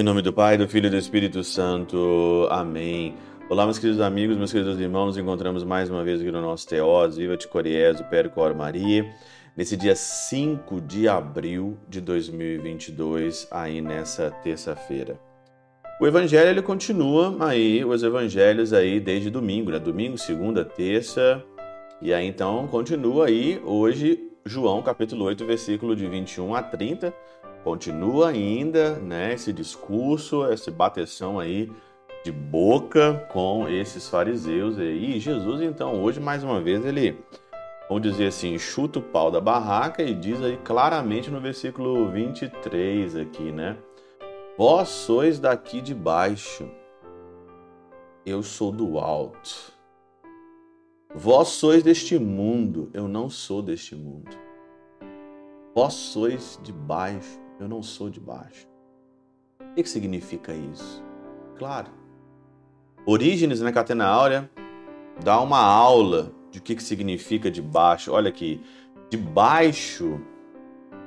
Em nome do Pai, do Filho e do Espírito Santo. Amém. Olá, meus queridos amigos, meus queridos irmãos, nos encontramos mais uma vez aqui no nosso Teós, Viva de Coriés, o Percor Maria, nesse dia 5 de abril de 2022, aí nessa terça-feira. O evangelho ele continua aí, os evangelhos aí desde domingo, né? Domingo, segunda, terça, e aí então continua aí hoje João capítulo 8, versículo de 21 a 30, continua ainda, né, esse discurso, essa bateção aí de boca com esses fariseus aí. E Jesus, então, hoje, mais uma vez, ele, vamos dizer assim, chuta o pau da barraca e diz aí claramente no versículo 23 aqui, né? Vós sois daqui de baixo, eu sou do alto. Vós sois deste mundo, eu não sou deste mundo. Vós sois de baixo, eu não sou de baixo. O que, significa isso? Claro. Orígenes na Catena Áurea dá uma aula de o que, que significa de baixo. Olha aqui, de baixo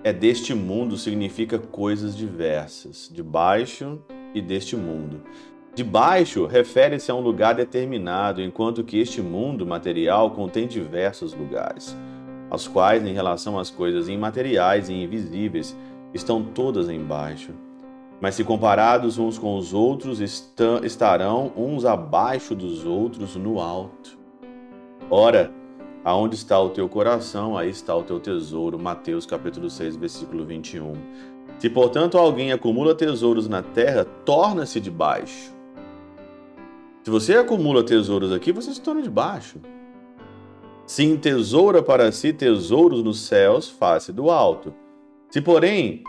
é deste mundo significa coisas diversas. De baixo e deste mundo. De baixo refere-se a um lugar determinado, enquanto que este mundo material contém diversos lugares, aos quais, em relação às coisas imateriais e invisíveis, estão todas embaixo. Mas se comparados uns com os outros, estarão uns abaixo dos outros no alto. Ora, aonde está o teu coração, aí está o teu tesouro. Mateus capítulo 6, versículo 21. Se, portanto, alguém acumula tesouros na terra, torna-se de baixo. Se você acumula tesouros aqui, você se torna de baixo. Se entesoura para si tesouros nos céus, face do alto. Se, porém,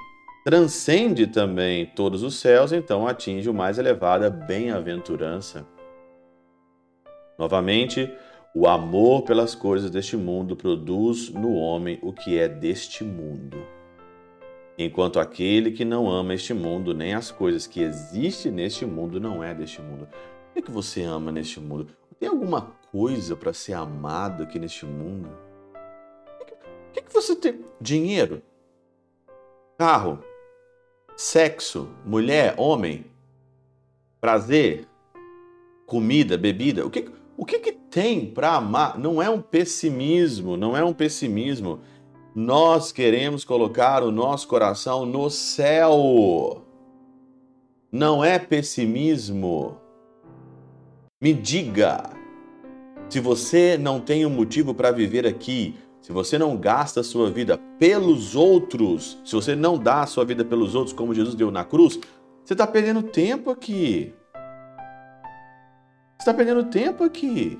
transcende também todos os céus, então atinge o mais elevada bem-aventurança. Novamente, o amor pelas coisas deste mundo produz no homem o que é deste mundo. Enquanto aquele que não ama este mundo, nem as coisas que existem neste mundo, não é deste mundo. O que, você ama neste mundo? Tem alguma coisa para ser amado aqui neste mundo? O que, que você tem? Dinheiro? carro, sexo, mulher, homem, prazer, comida, bebida. O que, o que, que tem para amar? Não é um pessimismo, não é um pessimismo. Nós queremos colocar o nosso coração no céu. Não é pessimismo. Me diga, se você não tem um motivo para viver aqui, se você não gasta a sua vida pelos outros, se você não dá a sua vida pelos outros como Jesus deu na cruz, você está perdendo tempo aqui. Você está perdendo tempo aqui.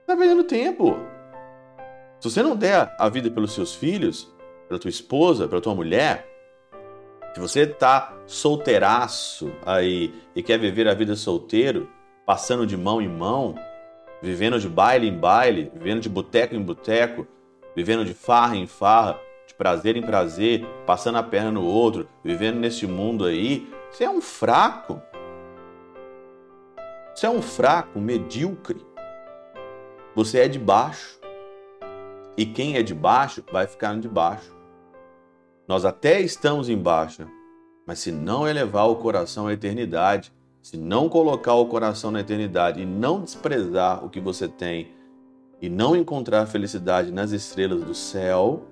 Está perdendo tempo. Se você não der a vida pelos seus filhos, pela tua esposa, pela tua mulher, se você está solteiraço aí e quer viver a vida solteiro, passando de mão em mão, vivendo de baile em baile, vivendo de boteco em boteco, vivendo de farra em farra, de prazer em prazer, passando a perna no outro, vivendo nesse mundo aí, você é um fraco. Você é um fraco, medíocre. Você é de baixo. E quem é de baixo vai ficar de baixo. Nós até estamos embaixo, mas se não elevar o coração à eternidade, se não colocar o coração na eternidade e não desprezar o que você tem e não encontrar felicidade nas estrelas do céu,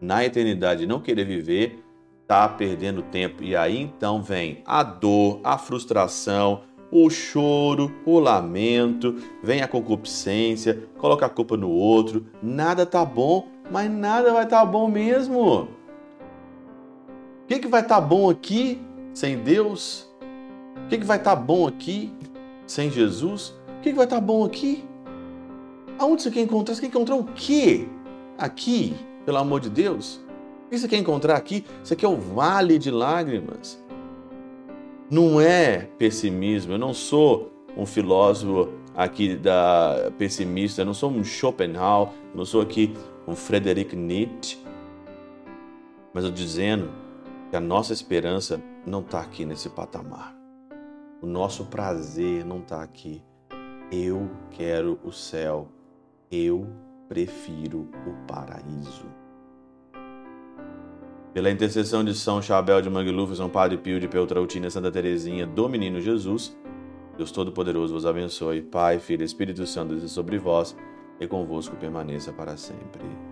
na eternidade não querer viver, tá perdendo tempo. E aí então vem a dor, a frustração, o choro, o lamento, vem a concupiscência, coloca a culpa no outro. Nada tá bom, mas nada vai estar tá bom mesmo. O que, que vai estar tá bom aqui sem Deus? O que, que vai estar tá bom aqui sem Jesus? O que, que vai estar tá bom aqui? Aonde você quer encontrar? Você quer encontrar o quê aqui, pelo amor de Deus? O que você quer encontrar aqui? Isso aqui é o vale de lágrimas. Não é pessimismo. Eu não sou um filósofo aqui da pessimista. Eu não sou um Schopenhauer. Eu não sou aqui um Friedrich Nietzsche. Mas eu dizendo que a nossa esperança não está aqui nesse patamar. O nosso prazer não está aqui. Eu quero o céu. Eu prefiro o paraíso. Pela intercessão de São Chabel de Mangluf, São Padre Pio de Peltrautina, Santa Teresinha, do Menino Jesus, Deus Todo-Poderoso vos abençoe. Pai, Filho e Espírito Santo, desça sobre vós e convosco permaneça para sempre.